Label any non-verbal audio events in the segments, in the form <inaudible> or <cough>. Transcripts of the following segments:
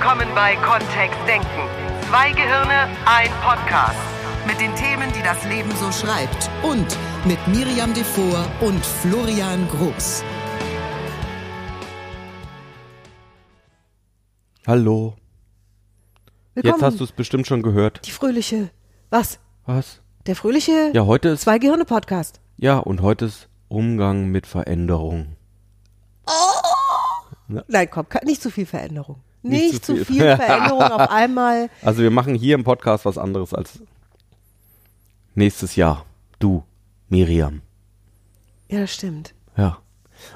willkommen bei Kontext Denken. Zwei Gehirne, ein Podcast. Mit den Themen, die das Leben so schreibt. Und mit Miriam Devor und Florian Groß. Hallo. Willkommen. Jetzt hast du es bestimmt schon gehört. Die fröhliche. Was? Was? Der fröhliche Ja, heute ist. Zwei Gehirne Podcast. Ja, und heute ist Umgang mit Veränderung. Nein, komm, nicht zu viel Veränderung. Nicht Nicht, zu zu viel. viel Veränderung auf <laughs> einmal. Also wir machen hier im Podcast was anderes als nächstes Jahr. Du, Miriam. Ja, das stimmt. Ja.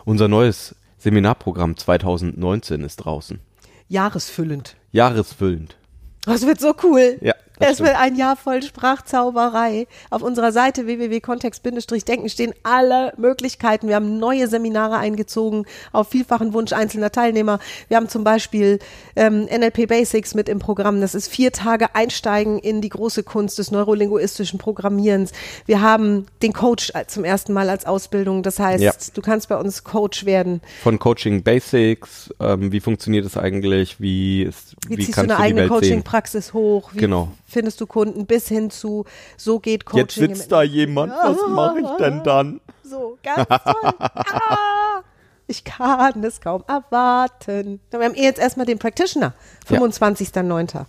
Unser neues Seminarprogramm 2019 ist draußen. Jahresfüllend. Jahresfüllend. Das wird so cool. Ja, Es wird ein Jahr voll Sprachzauberei. Auf unserer Seite www.kontext-denken stehen alle Möglichkeiten. Wir haben neue Seminare eingezogen auf vielfachen Wunsch einzelner Teilnehmer. Wir haben zum Beispiel ähm, NLP Basics mit im Programm. Das ist vier Tage Einsteigen in die große Kunst des neurolinguistischen Programmierens. Wir haben den Coach als- zum ersten Mal als Ausbildung. Das heißt, Ja. du kannst bei uns Coach werden. Von Coaching Basics, ähm, wie funktioniert es eigentlich, wie, ist, Wie, wie ziehst du kannst eine du eigene? Coaching-Praxis hoch? Wie Genau. Findest du Kunden bis hin zu, so geht Coaching. Jetzt sitzt da jemand, was mache ich denn dann? So, ganz toll. ah, ich kann es kaum erwarten. Wir haben eh jetzt erstmal den Practitioner, Ja. 25.09.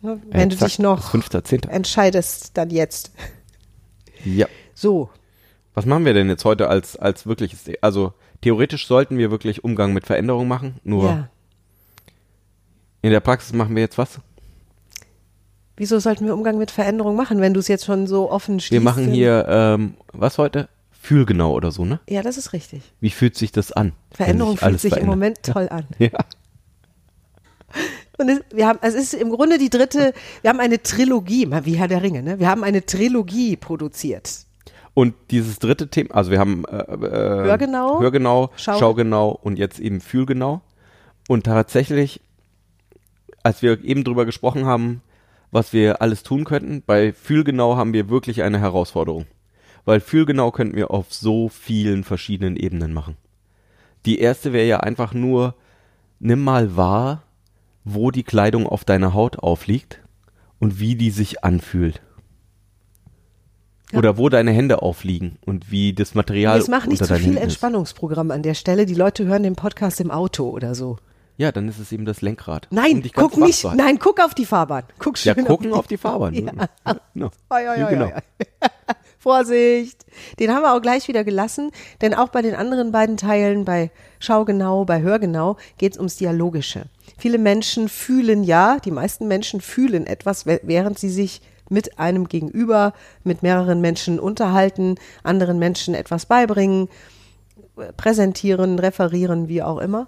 Ne, Wenn du Exakt, dich noch 5.10.. entscheidest, dann jetzt. Ja. So, Was machen wir denn jetzt heute als, als wirkliches, also theoretisch sollten wir wirklich Umgang mit Veränderung machen, nur ja. in der Praxis machen wir jetzt was? Wieso sollten wir Umgang mit Veränderung machen, wenn du es jetzt schon so offen schließt? Wir machen hier, ähm, was heute? Fühlgenau oder so, ne? Ja, das ist richtig. Wie fühlt sich das an? Veränderung fühlt sich im verändert? Moment toll an. <laughs> Ja. Und es, wir haben, es ist im Grunde die dritte, wir haben eine Trilogie, mal wie Herr der Ringe, ne? Wir haben eine Trilogie produziert. Und dieses dritte Thema, also wir haben äh, äh, Hörgenau, Hörgenau, Schau- Schaugenau und jetzt eben Fühlgenau. Und tatsächlich, als wir eben drüber gesprochen haben, was wir alles tun könnten, bei Fühlgenau haben wir wirklich eine Herausforderung. Weil Fühlgenau könnten wir auf so vielen verschiedenen Ebenen machen. Die erste wäre ja einfach nur, nimm mal wahr, wo die Kleidung auf deiner Haut aufliegt und wie die sich anfühlt. Ja. Oder wo deine Hände aufliegen und wie das Material Jetzt mach nicht unter zu deinen viel. Entspannungsprogramm an der Stelle. Die Leute hören den Podcast im Auto oder so. Ja, dann ist es eben das Lenkrad. Nein, um guck nicht. Nein, guck auf die Fahrbahn. Guck Ja, schön gucken auf die Fahrbahn. <laughs> Ja. No. Oi, oi, Ja, oi, genau. <laughs> Vorsicht. Den haben wir auch gleich wieder gelassen, denn auch bei den anderen beiden Teilen, bei Schaugenau, bei Hörgenau, geht es ums Dialogische. Viele Menschen fühlen ja, die meisten Menschen fühlen etwas, wä- während sie sich mit einem Gegenüber, mit mehreren Menschen unterhalten, anderen Menschen etwas beibringen, präsentieren, referieren, wie auch immer.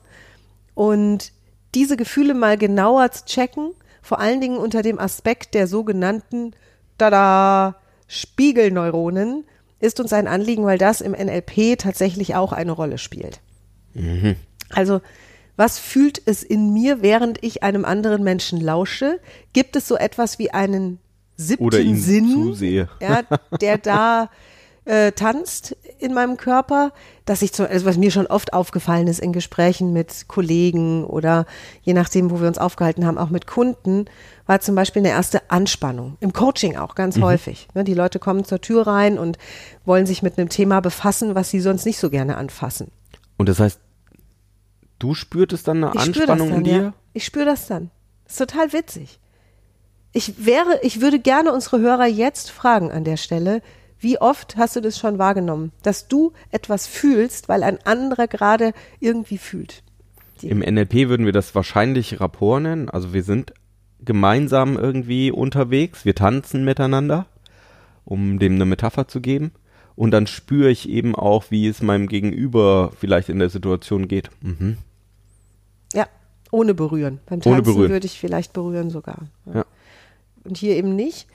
Und diese Gefühle mal genauer zu checken, vor allen Dingen unter dem Aspekt der sogenannten Tada Spiegelneuronen, ist uns ein Anliegen, weil das im NLP tatsächlich auch eine Rolle spielt. Also, was fühlt es in mir, während ich einem anderen Menschen lausche? Gibt es so etwas wie einen siebten Oder ihm Sinn, zusehe. ja, der da <laughs> äh, tanzt in meinem Körper, dass ich zum, also was mir schon oft aufgefallen ist in Gesprächen mit Kollegen oder je nachdem, wo wir uns aufgehalten haben, auch mit Kunden, war zum Beispiel eine erste Anspannung. Im Coaching auch ganz häufig. Ne, die Leute kommen zur Tür rein und wollen sich mit einem Thema befassen, was sie sonst nicht so gerne anfassen. Und das heißt, du spürtest dann eine Ich das Anspannung dann, in dir? ja. Ich spüre das dann. ist total witzig. Ich wäre, ich würde gerne unsere Hörer jetzt fragen an der Stelle, wie oft hast du das schon wahrgenommen, dass du etwas fühlst, weil ein anderer gerade irgendwie fühlt? Im NLP würden wir das wahrscheinlich Rapport nennen. Also wir sind gemeinsam irgendwie unterwegs, wir tanzen miteinander, um dem eine Metapher zu geben. Und dann spüre ich eben auch, wie es meinem Gegenüber vielleicht in der Situation geht. Mhm. Ja, ohne berühren. Beim Ohne Tanzen berühren. würde ich vielleicht berühren sogar. Ja. Und hier eben nicht.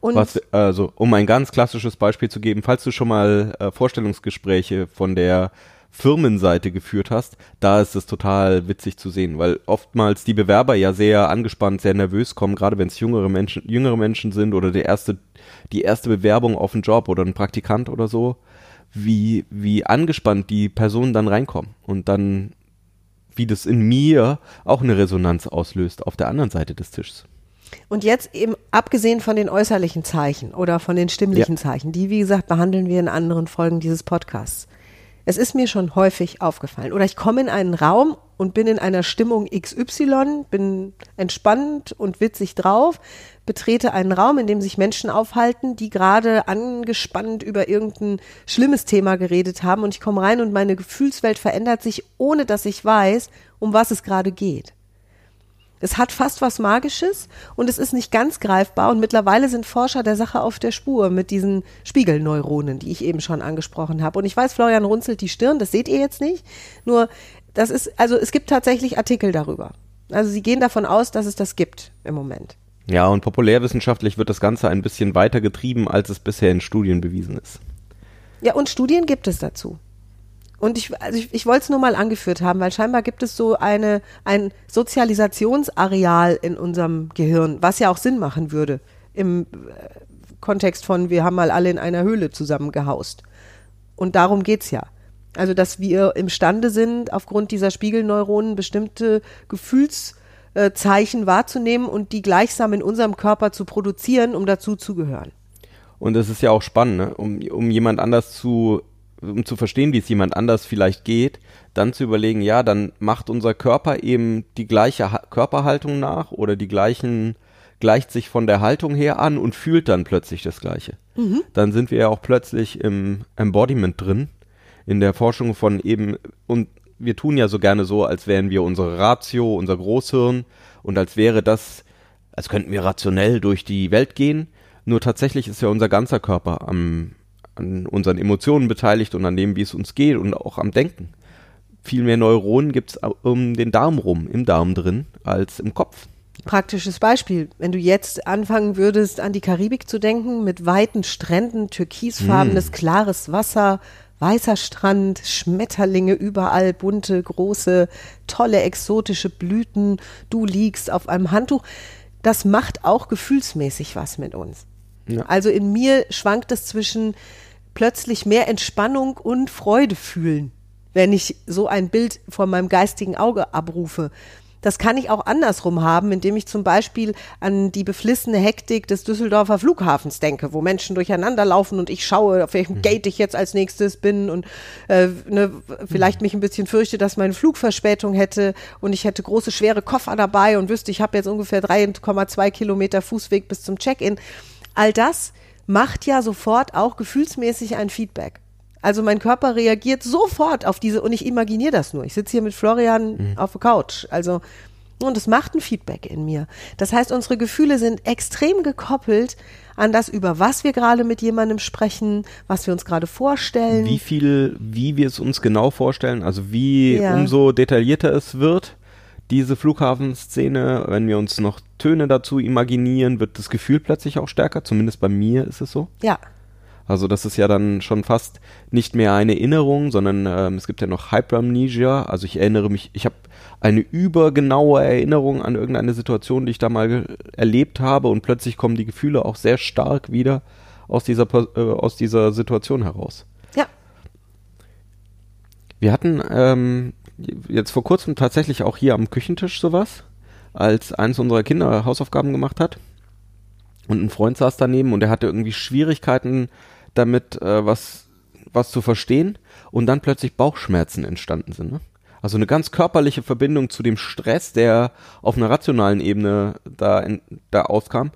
Und Was, also, um ein ganz klassisches Beispiel zu geben, falls du schon mal äh, Vorstellungsgespräche von der Firmenseite geführt hast, da ist es total witzig zu sehen, weil oftmals die Bewerber ja sehr angespannt, sehr nervös kommen, gerade wenn es jüngere Menschen, jüngere Menschen sind oder der erste, die erste Bewerbung auf einen Job oder ein Praktikant oder so, wie, wie angespannt die Personen dann reinkommen und dann wie das in mir auch eine Resonanz auslöst auf der anderen Seite des Tisches. Und jetzt eben abgesehen von den äußerlichen Zeichen oder von den stimmlichen Ja. Zeichen, die, wie gesagt, behandeln wir in anderen Folgen dieses Podcasts. Es ist mir schon häufig aufgefallen. Oder ich komme in einen Raum und bin in einer Stimmung XY, bin entspannt und witzig drauf, betrete einen Raum, in dem sich Menschen aufhalten, die gerade angespannt über irgendein schlimmes Thema geredet haben und ich komme rein und meine Gefühlswelt verändert sich, ohne dass ich weiß, um was es gerade geht. Es hat fast was Magisches und es ist nicht ganz greifbar und mittlerweile sind Forscher der Sache auf der Spur mit diesen Spiegelneuronen, die ich eben schon angesprochen habe. Und ich weiß, Florian runzelt die Stirn, das seht ihr jetzt nicht. Nur, das ist, also es gibt tatsächlich Artikel darüber. Also sie gehen davon aus, dass es das gibt im Moment. Ja, und populärwissenschaftlich wird das Ganze ein bisschen weiter getrieben, als es bisher in Studien bewiesen ist. Ja, und Studien gibt es dazu. Und ich, also ich, ich wollte es nur mal angeführt haben, weil scheinbar gibt es so eine, ein Sozialisationsareal in unserem Gehirn, was ja auch Sinn machen würde im äh, Kontext von, wir haben mal alle in einer Höhle zusammengehaust. Und darum geht's ja. Also, dass wir imstande sind, aufgrund dieser Spiegelneuronen bestimmte Gefühlszeichen wahrzunehmen und die gleichsam in unserem Körper zu produzieren, um dazu zu gehören. Und es ist ja auch spannend, ne? um, um jemand anders zu, um zu verstehen, wie es jemand anders vielleicht geht, dann zu überlegen, ja, dann macht unser Körper eben die gleiche ha Körperhaltung nach oder die gleichen, gleicht sich von der Haltung her an und fühlt dann plötzlich das Gleiche. Dann sind wir ja auch plötzlich im Embodiment drin, in der Forschung von eben, und wir tun ja so gerne so, als wären wir unsere Ratio, unser Großhirn und als wäre das, als könnten wir rationell durch die Welt gehen. Nur tatsächlich ist ja unser ganzer Körper am, an unseren Emotionen beteiligt und an dem, wie es uns geht und auch am Denken. Viel mehr Neuronen gibt es um den Darm rum, im Darm drin, als im Kopf. Praktisches Beispiel. Wenn du jetzt anfangen würdest, an die Karibik zu denken, mit weiten Stränden, türkisfarbenes, klares Wasser, weißer Strand, Schmetterlinge überall, bunte, große, tolle, exotische Blüten, du liegst auf einem Handtuch. Das macht auch gefühlsmäßig was mit uns. Ja. Also in mir schwankt es zwischen plötzlich mehr Entspannung und Freude fühlen, wenn ich so ein Bild vor meinem geistigen Auge abrufe. Das kann ich auch andersrum haben, indem ich zum Beispiel an die beflissene Hektik des Düsseldorfer Flughafens denke, wo Menschen durcheinander laufen und ich schaue, auf welchem Gate ich jetzt als nächstes bin und äh, ne, vielleicht mich ein bisschen fürchte, dass meine Flugverspätung hätte und ich hätte große, schwere Koffer dabei und wüsste, ich habe jetzt ungefähr 3,2 Kilometer Fußweg bis zum Check-in. All das macht ja sofort auch gefühlsmäßig ein Feedback. Also mein Körper reagiert sofort auf diese, und ich imaginiere das nur. Ich sitze hier mit Florian auf der Couch. Also, und es macht ein Feedback in mir. Das heißt, unsere Gefühle sind extrem gekoppelt an das, über was wir gerade mit jemandem sprechen, was wir uns gerade vorstellen. Wie viel, wie wir es uns genau vorstellen, also wie Ja. umso detaillierter es wird, diese Flughafenszene, wenn wir uns noch Töne dazu imaginieren, wird das Gefühl plötzlich auch stärker. Zumindest bei mir ist es so. Ja, Also das ist ja dann schon fast nicht mehr eine Erinnerung, sondern ähm, es gibt ja noch Hyperamnesia. Also ich erinnere mich, ich habe eine übergenaue Erinnerung an irgendeine Situation, die ich da mal erlebt habe und plötzlich kommen die Gefühle auch sehr stark wieder aus dieser, äh, aus dieser Situation heraus. ja. Wir hatten ähm, jetzt vor kurzem tatsächlich auch hier am Küchentisch sowas, als eins unserer Kinder Hausaufgaben gemacht hat. Und ein Freund saß daneben und er hatte irgendwie Schwierigkeiten damit, äh, was, was zu verstehen. Und dann plötzlich Bauchschmerzen entstanden sind. Ne? Also eine ganz körperliche Verbindung zu dem Stress, der auf einer rationalen Ebene da, in, da auskam,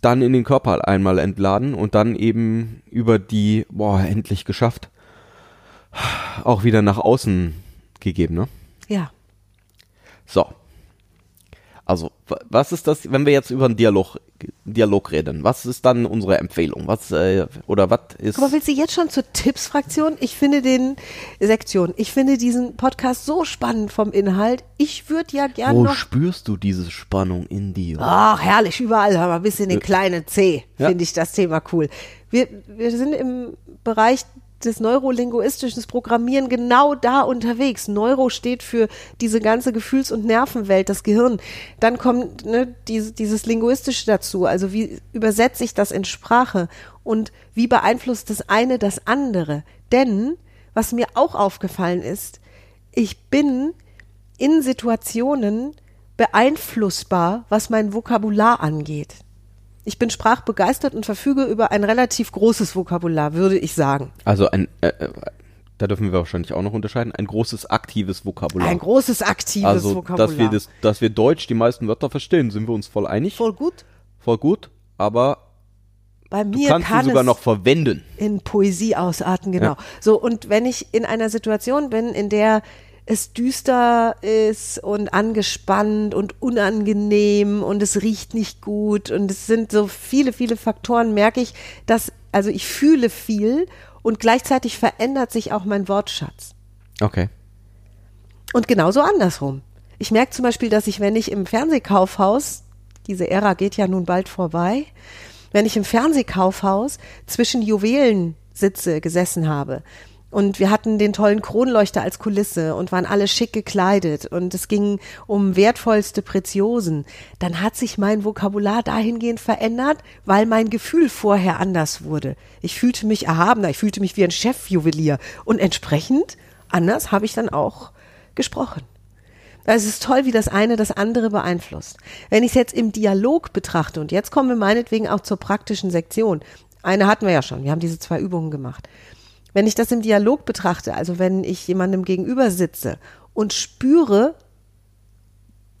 dann in den Körper einmal entladen und dann eben über die, boah, endlich geschafft, auch wieder nach außen gegeben, ne? Ja. So. Also, wa- was ist das, wenn wir jetzt über einen Dialog, Dialog reden? Was ist dann unsere Empfehlung? Was, äh, oder was ist. Aber willst du jetzt schon zur Tipps-Fraktion? Ich finde den Sektion, ich finde diesen Podcast so spannend vom Inhalt. Ich würde ja gern Wo noch spürst du diese Spannung in dir? Ach, herrlich, überall, aber bis in den kleinen C Ja. finde ich das Thema cool. Wir, wir sind im Bereich des neurolinguistischen Programmieren genau da unterwegs. Neuro steht für diese ganze Gefühls- und Nervenwelt, das Gehirn. Dann kommt ne, diese, dieses Linguistische dazu. Also wie übersetze ich das in Sprache und wie beeinflusst das eine das andere? Denn was mir auch aufgefallen ist, ich bin in Situationen beeinflussbar, was mein Vokabular angeht. Ich bin sprachbegeistert und verfüge über ein relativ großes Vokabular, würde ich sagen. Also ein, äh, äh, da dürfen wir wahrscheinlich auch noch unterscheiden, ein großes aktives Vokabular. Ein großes aktives also, Vokabular. dass wir das, dass wir Deutsch die meisten Wörter verstehen, sind wir uns voll einig. Voll gut. Voll gut, aber Bei du mir kannst kann sie sogar noch verwenden. in Poesie ausarten, genau. Ja. So, und wenn ich in einer Situation bin, in der es düster ist und angespannt und unangenehm und es riecht nicht gut und es sind so viele, viele Faktoren, merke ich, dass, also ich fühle viel und gleichzeitig verändert sich auch mein Wortschatz. Okay. Und genauso andersrum. Ich merke zum Beispiel, dass ich, wenn ich im Fernsehkaufhaus, diese Ära geht ja nun bald vorbei, wenn ich im Fernsehkaufhaus zwischen Juwelen sitze, gesessen habe und wir hatten den tollen Kronleuchter als Kulisse und waren alle schick gekleidet und es ging um wertvollste Preziosen, dann hat sich mein Vokabular dahingehend verändert, weil mein Gefühl vorher anders wurde. Ich fühlte mich erhabener, ich fühlte mich wie ein Chefjuwelier und entsprechend anders habe ich dann auch gesprochen. Also es ist toll, wie das eine das andere beeinflusst. Wenn ich es jetzt im Dialog betrachte, und jetzt kommen wir meinetwegen auch zur praktischen Sektion. Eine hatten wir ja schon, wir haben diese zwei Übungen gemacht. Wenn ich das im Dialog betrachte, also wenn ich jemandem gegenüber sitze und spüre,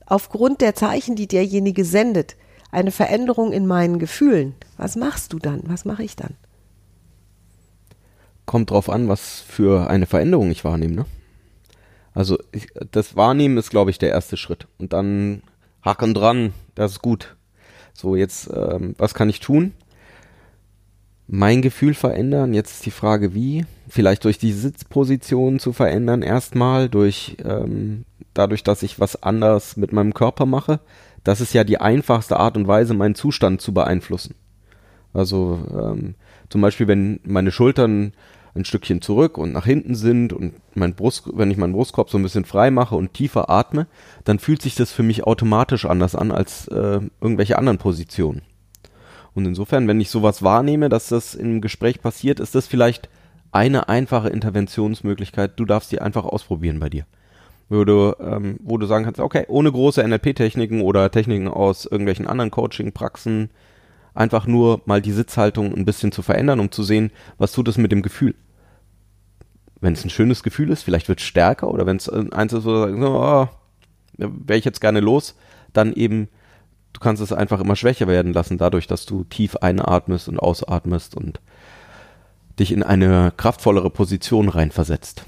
aufgrund der Zeichen, die derjenige sendet, eine Veränderung in meinen Gefühlen, was machst du dann? Was mache ich dann? Kommt drauf an, was für eine Veränderung ich wahrnehme, ne? Also ich, das Wahrnehmen ist, glaube ich, der erste Schritt. Und dann haken dran, das ist gut. So, jetzt, ähm, was kann ich tun? Mein Gefühl verändern. Jetzt ist die Frage, wie? Vielleicht durch die Sitzposition zu verändern, erstmal, durch ähm, dadurch, dass ich was anders mit meinem Körper mache. Das ist ja die einfachste Art und Weise, meinen Zustand zu beeinflussen. Also ähm, zum Beispiel, wenn meine Schultern ein Stückchen zurück und nach hinten sind und mein Brust, wenn ich meinen Brustkorb so ein bisschen frei mache und tiefer atme, dann fühlt sich das für mich automatisch anders an als äh, irgendwelche anderen Positionen. Und insofern, wenn ich sowas wahrnehme, dass das im Gespräch passiert, ist das vielleicht eine einfache Interventionsmöglichkeit. Du darfst die einfach ausprobieren bei dir. Wo du, ähm, wo du sagen kannst, okay, ohne große NLP-Techniken oder Techniken aus irgendwelchen anderen Coaching-Praxen, einfach nur mal die Sitzhaltung ein bisschen zu verändern, um zu sehen, was tut es mit dem Gefühl. Wenn es ein schönes Gefühl ist, vielleicht wird es stärker oder wenn es eins ist, wo du sagst, oh, wäre ich jetzt gerne los, dann eben, du kannst es einfach immer schwächer werden lassen, dadurch, dass du tief einatmest und ausatmest und dich in eine kraftvollere Position reinversetzt.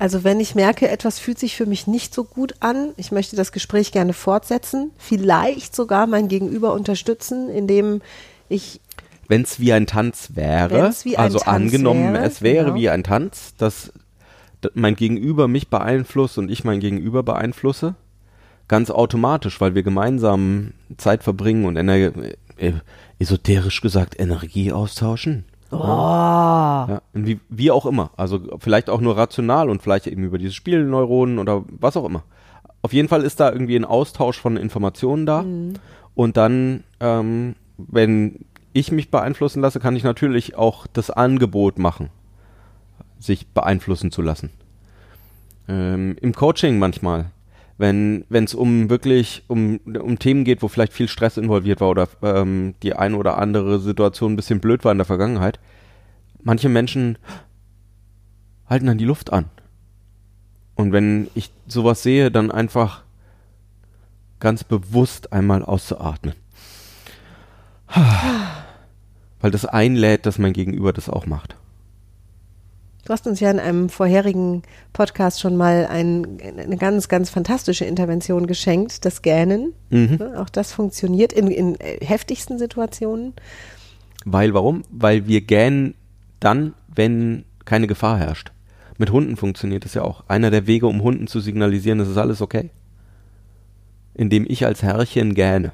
Also wenn ich merke, etwas fühlt sich für mich nicht so gut an, ich möchte das Gespräch gerne fortsetzen, vielleicht sogar mein Gegenüber unterstützen, indem ich Wenn es wie ein Tanz wäre, ein also Tanz angenommen, wäre, es wäre genau. wie ein Tanz, dass mein Gegenüber mich beeinflusst und ich mein Gegenüber beeinflusse, ganz automatisch, weil wir gemeinsam Zeit verbringen und Ener äh, esoterisch gesagt Energie austauschen. oh, Ja, wie, wie auch immer. Also vielleicht auch nur rational und vielleicht eben über diese Spielneuronen oder was auch immer. Auf jeden Fall ist da irgendwie ein Austausch von Informationen da. Und dann, ähm, wenn ich mich beeinflussen lasse, kann ich natürlich auch das Angebot machen, sich beeinflussen zu lassen. Ähm, Im Coaching manchmal, wenn wenn es um wirklich um, um Themen geht, wo vielleicht viel Stress involviert war oder ähm, die eine oder andere Situation ein bisschen blöd war in der Vergangenheit, manche Menschen halten dann die Luft an. Und wenn ich sowas sehe, dann einfach ganz bewusst einmal auszuatmen. Weil das einlädt, dass mein Gegenüber das auch macht. Du hast uns ja in einem vorherigen Podcast schon mal ein, eine ganz, ganz fantastische Intervention geschenkt, das Gähnen. Ne, Auch das funktioniert in, in äh, heftigsten Situationen. Weil warum? Weil wir gähnen dann, wenn keine Gefahr herrscht. Mit Hunden funktioniert es ja auch. Einer der Wege, um Hunden zu signalisieren, es ist alles okay. Indem ich als Herrchen gähne.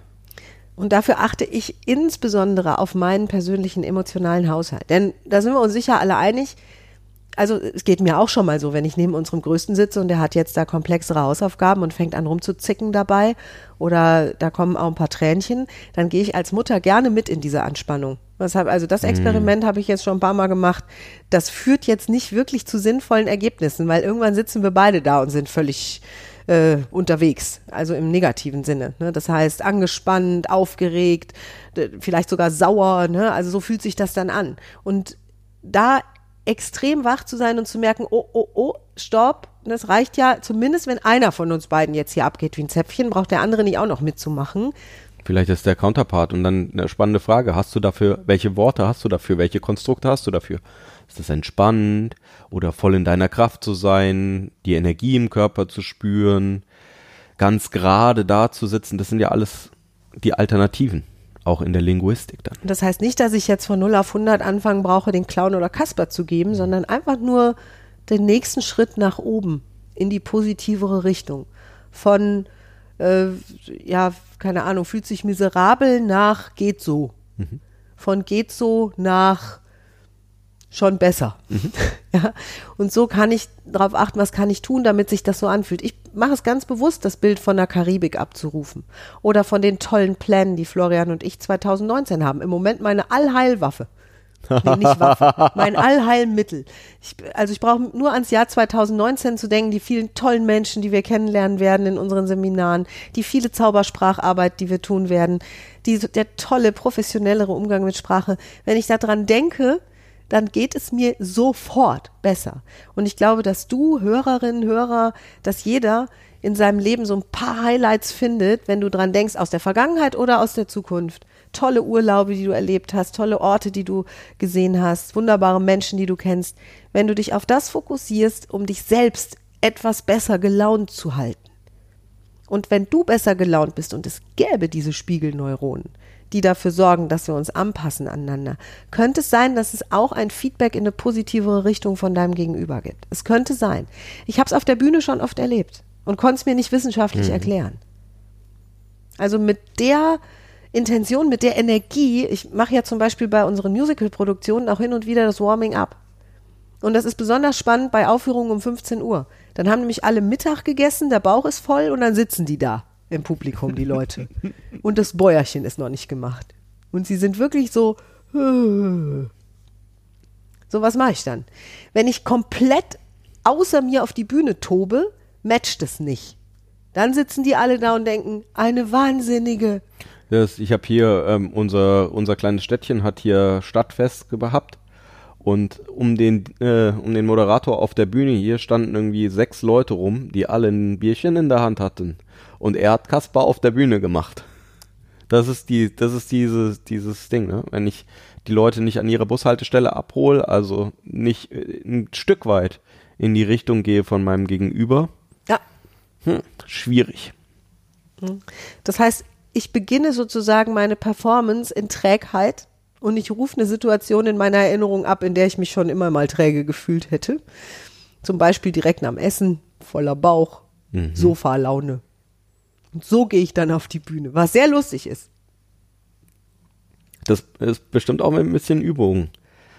Und dafür achte ich insbesondere auf meinen persönlichen emotionalen Haushalt. Denn da sind wir uns sicher alle einig. Also es geht mir auch schon mal so, wenn ich neben unserem Größten sitze und der hat jetzt da komplexere Hausaufgaben und fängt an rumzuzicken dabei oder da kommen auch ein paar Tränchen, dann gehe ich als Mutter gerne mit in diese Anspannung. Deshalb, also das Experiment habe ich jetzt schon ein paar Mal gemacht. Das führt jetzt nicht wirklich zu sinnvollen Ergebnissen, weil irgendwann sitzen wir beide da und sind völlig äh, unterwegs, also im negativen Sinne. Ne? Das heißt angespannt, aufgeregt, vielleicht sogar sauer. Ne? Also so fühlt sich das dann an. Und da extrem wach zu sein und zu merken, oh, oh, oh, stopp, das reicht ja, zumindest wenn einer von uns beiden jetzt hier abgeht wie ein Zäpfchen, braucht der andere nicht auch noch mitzumachen. Vielleicht ist der Counterpart und dann eine spannende Frage. Hast du dafür, welche Worte hast du dafür? Welche Konstrukte hast du dafür? Ist das entspannend oder voll in deiner Kraft zu sein, die Energie im Körper zu spüren, ganz gerade da zu sitzen? Das sind ja alles die Alternativen, auch in der Linguistik dann. Das heißt nicht, dass ich jetzt von 0 auf 100 anfangen brauche, den Clown oder Kasper zu geben, sondern einfach nur den nächsten Schritt nach oben in die positivere Richtung. Von, äh, ja, keine Ahnung, fühlt sich miserabel nach geht so. Von geht so nach schon besser. <laughs> Ja, und so kann ich darauf achten, was kann ich tun, damit sich das so anfühlt. Ich mache es ganz bewusst, das Bild von der Karibik abzurufen oder von den tollen Plänen, die Florian und ich 2019 haben. Im Moment meine Allheilwaffe. Nee, nicht Waffe, <laughs> mein Allheilmittel. Ich, also ich brauche nur ans Jahr 2019 zu denken, die vielen tollen Menschen, die wir kennenlernen werden in unseren Seminaren, die viele Zauberspracharbeit, die wir tun werden, die, der tolle, professionellere Umgang mit Sprache. Wenn ich daran denke, dann geht es mir sofort besser. Und ich glaube, dass du, Hörerinnen, Hörer, dass jeder in seinem Leben so ein paar Highlights findet, wenn du dran denkst, aus der Vergangenheit oder aus der Zukunft. Tolle Urlaube, die du erlebt hast, tolle Orte, die du gesehen hast, wunderbare Menschen, die du kennst. Wenn du dich auf das fokussierst, um dich selbst etwas besser gelaunt zu halten. Und wenn du besser gelaunt bist und es gäbe diese Spiegelneuronen, die dafür sorgen, dass wir uns anpassen aneinander, könnte es sein, dass es auch ein Feedback in eine positivere Richtung von deinem Gegenüber gibt. Es könnte sein. Ich habe es auf der Bühne schon oft erlebt und konnte es mir nicht wissenschaftlich erklären. Also mit der Intention, mit der Energie, ich mache ja zum Beispiel bei unseren Musical-Produktionen auch hin und wieder das Warming Up. Und das ist besonders spannend bei Aufführungen um 15 Uhr. Dann haben nämlich alle Mittag gegessen, der Bauch ist voll und dann sitzen die da im Publikum, die Leute. Und das Bäuerchen ist noch nicht gemacht. Und sie sind wirklich so. So, was mache ich dann? Wenn ich komplett außer mir auf die Bühne tobe, matcht es nicht. Dann sitzen die alle da und denken, eine Wahnsinnige. Das, ich habe hier, ähm, unser, unser kleines Städtchen hat hier Stadtfest gehabt. Und um den, äh, um den Moderator auf der Bühne hier standen irgendwie sechs Leute rum, die alle ein Bierchen in der Hand hatten. Und er hat Kasper auf der Bühne gemacht. Das ist die, das ist dieses, dieses Ding, ne? Wenn ich die Leute nicht an ihrer Bushaltestelle abhole, also nicht äh, ein Stück weit in die Richtung gehe von meinem Gegenüber, Ja, hm, schwierig. Das heißt, ich beginne sozusagen meine Performance in Trägheit und ich rufe eine Situation in meiner Erinnerung ab, in der ich mich schon immer mal träge gefühlt hätte. Zum Beispiel direkt nach dem Essen, voller Bauch, Sofa-Laune. Und so gehe ich dann auf die Bühne, was sehr lustig ist. Das ist bestimmt auch mit ein bisschen Übung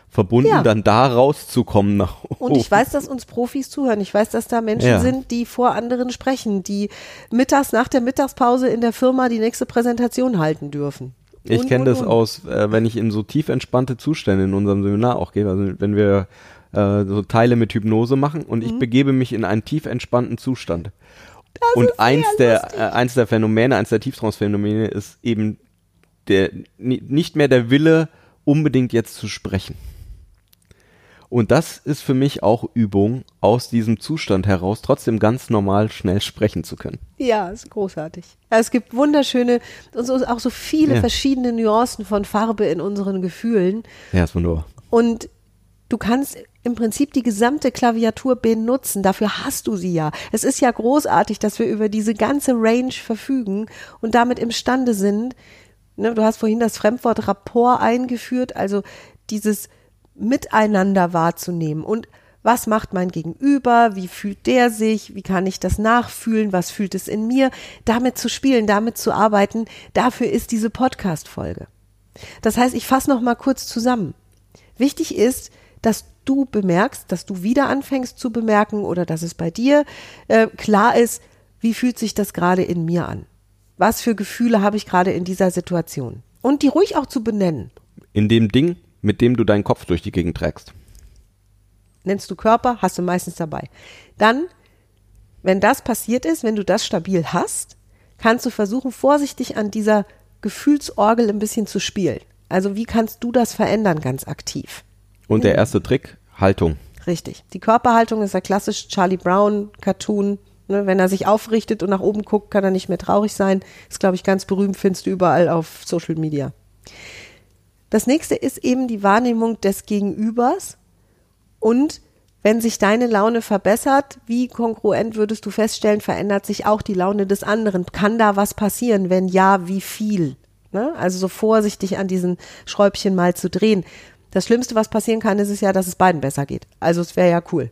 verbunden, Ja. dann da rauszukommen nach Und ich weiß, dass uns Profis zuhören. Ich weiß, dass da Menschen Ja. sind, die vor anderen sprechen, die mittags nach der Mittagspause in der Firma die nächste Präsentation halten dürfen. Ich kenne das aus, äh, wenn ich in so tief entspannte Zustände in unserem Seminar auch gehe, also wenn wir äh, so Teile mit Hypnose machen und Mhm. ich begebe mich in einen tief entspannten Zustand. und eins der, äh, eins der Phänomene, eins der Tieftransphänomene ist eben der, ni- nicht mehr der Wille, unbedingt jetzt zu sprechen. Und das ist für mich auch Übung, aus diesem Zustand heraus trotzdem ganz normal schnell sprechen zu können. Ja, ist großartig. Es gibt wunderschöne und so, auch so viele Ja. verschiedene Nuancen von Farbe in unseren Gefühlen. Ja, ist wunderbar. Und du kannst im Prinzip die gesamte Klaviatur benutzen. Dafür hast du sie ja. Es ist ja großartig, dass wir über diese ganze Range verfügen und damit imstande sind. Ne, du hast vorhin das Fremdwort Rapport eingeführt, also dieses Miteinander wahrzunehmen und was macht mein Gegenüber, wie fühlt der sich, wie kann ich das nachfühlen, was fühlt es in mir, damit zu spielen, damit zu arbeiten, dafür ist diese Podcast-Folge. Das heißt, ich fasse noch mal kurz zusammen. Wichtig ist, dass du bemerkst, dass du wieder anfängst zu bemerken oder dass es bei dir äh, klar ist, wie fühlt sich das gerade in mir an? Was für Gefühle habe ich gerade in dieser Situation? Und die ruhig auch zu benennen. In dem Ding, mit dem du deinen Kopf durch die Gegend trägst. Nennst du Körper, hast du meistens dabei. Dann wenn das passiert ist, wenn du das stabil hast, kannst du versuchen, vorsichtig an dieser Gefühlsorgel ein bisschen zu spielen. Also wie kannst du das verändern ganz aktiv? Und der erste Trick, Haltung. Richtig. Die Körperhaltung ist ja klassisch Charlie Brown Cartoon. Ne, wenn er sich aufrichtet und nach oben guckt, kann er nicht mehr traurig sein. Ist, glaube ich, ganz berühmt, findest du überall auf Social Media. Das nächste ist eben die Wahrnehmung des Gegenübers und wenn sich deine Laune verbessert, wie kongruent würdest du feststellen, verändert sich auch die Laune des anderen? Kann da was passieren? Wenn ja, wie viel? Ne? Also so vorsichtig an diesen Schräubchen mal zu drehen. Das Schlimmste, was passieren kann, ist es ja, dass es beiden besser geht. Also es wäre ja cool.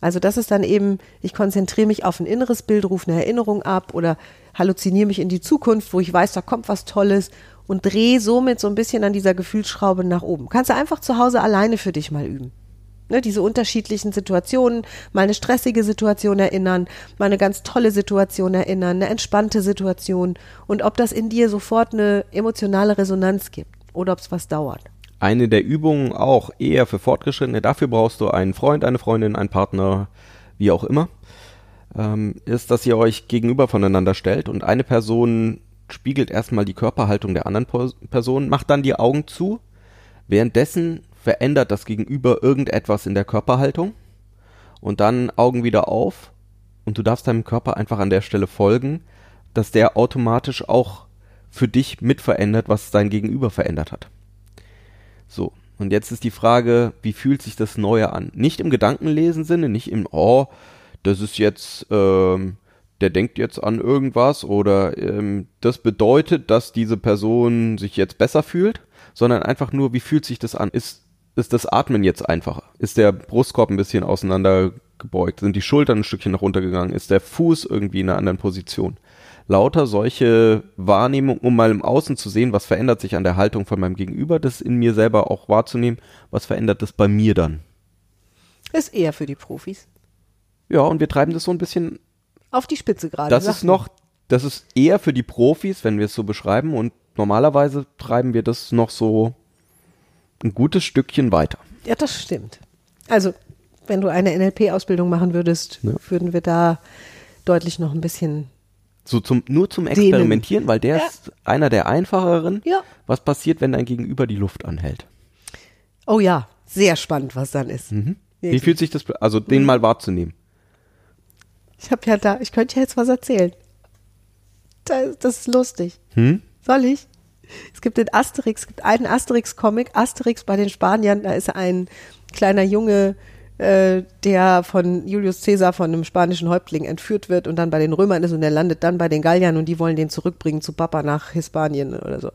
Also das ist dann eben, ich konzentriere mich auf ein inneres Bild, rufe eine Erinnerung ab oder halluziniere mich in die Zukunft, wo ich weiß, da kommt was Tolles und drehe somit so ein bisschen an dieser Gefühlsschraube nach oben. Kannst du einfach zu Hause alleine für dich mal üben ne, diese unterschiedlichen Situationen, mal eine stressige Situation erinnern, mal eine ganz tolle Situation erinnern, eine entspannte Situation und ob das in dir sofort eine emotionale Resonanz gibt oder ob es was dauert. Eine der Übungen auch eher für Fortgeschrittene, dafür brauchst du einen Freund, eine Freundin, einen Partner, wie auch immer, ähm, ist, dass ihr euch gegenüber voneinander stellt und eine Person spiegelt erstmal die Körperhaltung der anderen Person, macht dann die Augen zu, währenddessen verändert das Gegenüber irgendetwas in der Körperhaltung und dann Augen wieder auf und du darfst deinem Körper einfach an der Stelle folgen, dass der automatisch auch für dich mit verändert, was dein Gegenüber verändert hat. So, und jetzt ist die Frage, wie fühlt sich das Neue an? Nicht im Gedankenlesen Sinne, nicht im, oh, das ist jetzt, ähm, der denkt jetzt an irgendwas oder ähm, das bedeutet, dass diese Person sich jetzt besser fühlt, sondern einfach nur, wie fühlt sich das an? Ist ist das Atmen jetzt einfacher? Ist der Brustkorb ein bisschen auseinander gebeugt? Sind die Schultern ein Stückchen nach runter gegangen? Ist der Fuß irgendwie in einer anderen Position? Lauter solche Wahrnehmungen, um mal im Außen zu sehen, was verändert sich an der Haltung von meinem Gegenüber, das in mir selber auch wahrzunehmen, was verändert das bei mir dann? Ist eher für die Profis. Ja, und wir treiben das so ein bisschen auf die Spitze gerade. Das ist noch, das ist eher für die Profis, wenn wir es so beschreiben, und normalerweise treiben wir das noch so ein gutes Stückchen weiter. Ja, das stimmt. Also, wenn du eine NLP-Ausbildung machen würdest, ja. würden wir da deutlich noch ein bisschen. So zum, nur zum Experimentieren, weil der ja. ist einer der einfacheren. Ja. Was passiert, wenn dein Gegenüber die Luft anhält? Oh ja, sehr spannend, was dann ist. Mhm. Wie fühlt sich das, also den mhm. mal wahrzunehmen? Ich habe ja da, ich könnte ja jetzt was erzählen. Das, das ist lustig. Hm? Soll ich? Es gibt den Asterix, es gibt einen Asterix-Comic, Asterix bei den Spaniern, da ist ein kleiner Junge, äh, der von Julius Caesar, von einem spanischen Häuptling entführt wird und dann bei den Römern ist und der landet dann bei den Galliern und die wollen den zurückbringen zu Papa nach Hispanien oder so.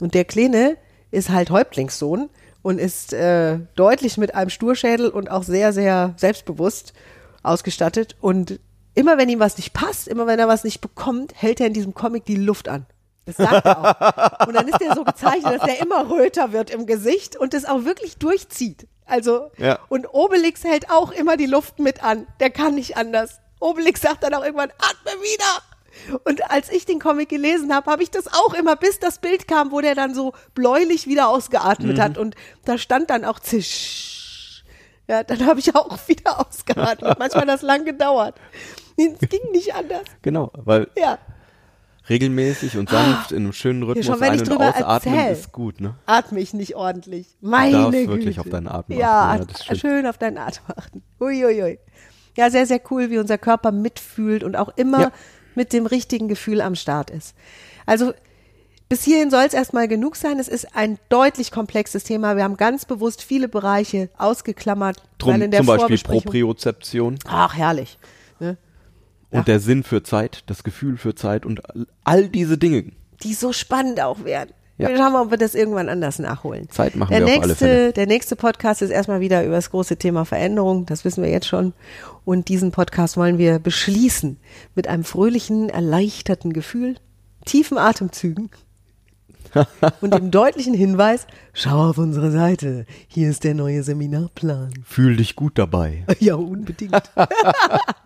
Und der Kleine ist halt Häuptlingssohn und ist äh, deutlich mit einem Sturschädel und auch sehr, sehr selbstbewusst ausgestattet und immer wenn ihm was nicht passt, immer wenn er was nicht bekommt, hält er in diesem Comic die Luft an. Das sagt er auch. Und dann ist er so gezeichnet, dass er immer röter wird im Gesicht und das auch wirklich durchzieht. Also, ja. und Obelix hält auch immer die Luft mit an. Der kann nicht anders. Obelix sagt dann auch irgendwann, atme wieder. Und als ich den Comic gelesen habe, habe ich das auch immer, bis das Bild kam, wo der dann so bläulich wieder ausgeatmet mhm. hat. Und da stand dann auch zisch. Ja, dann habe ich auch <laughs> wieder ausgeatmet. Manchmal hat das lang gedauert. <laughs> Es ging nicht anders. Genau, weil ja regelmäßig und sanft in einem schönen Rhythmus schon, ein- und ausatmen erzähl, ist gut, ne? Atme ich nicht ordentlich. Meine du darfst Güte. wirklich auf deinen Atem ja, achten. Ja, schön auf deinen Atem achten. Uiuiui. Ja, sehr, sehr cool, wie unser Körper mitfühlt und auch immer ja. mit dem richtigen Gefühl am Start ist. Also bis hierhin soll es erstmal genug sein. Es ist ein deutlich komplexes Thema. Wir haben ganz bewusst viele Bereiche ausgeklammert. Drum, zum Beispiel Propriozeption. Ach, herrlich. Ne? Und ja. der Sinn für Zeit, das Gefühl für Zeit und all diese Dinge. Die so spannend auch werden. Ja. Schauen wir, ob wir das irgendwann anders nachholen. Zeit machen der wir nächste, auf alle Fälle. Der nächste Podcast ist erstmal wieder über das große Thema Veränderung. Das wissen wir jetzt schon. Und diesen Podcast wollen wir beschließen mit einem fröhlichen, erleichterten Gefühl, tiefen Atemzügen <laughs> und dem deutlichen Hinweis, schau auf unsere Seite. Hier ist der neue Seminarplan. Fühl dich gut dabei. Ja, unbedingt. <laughs>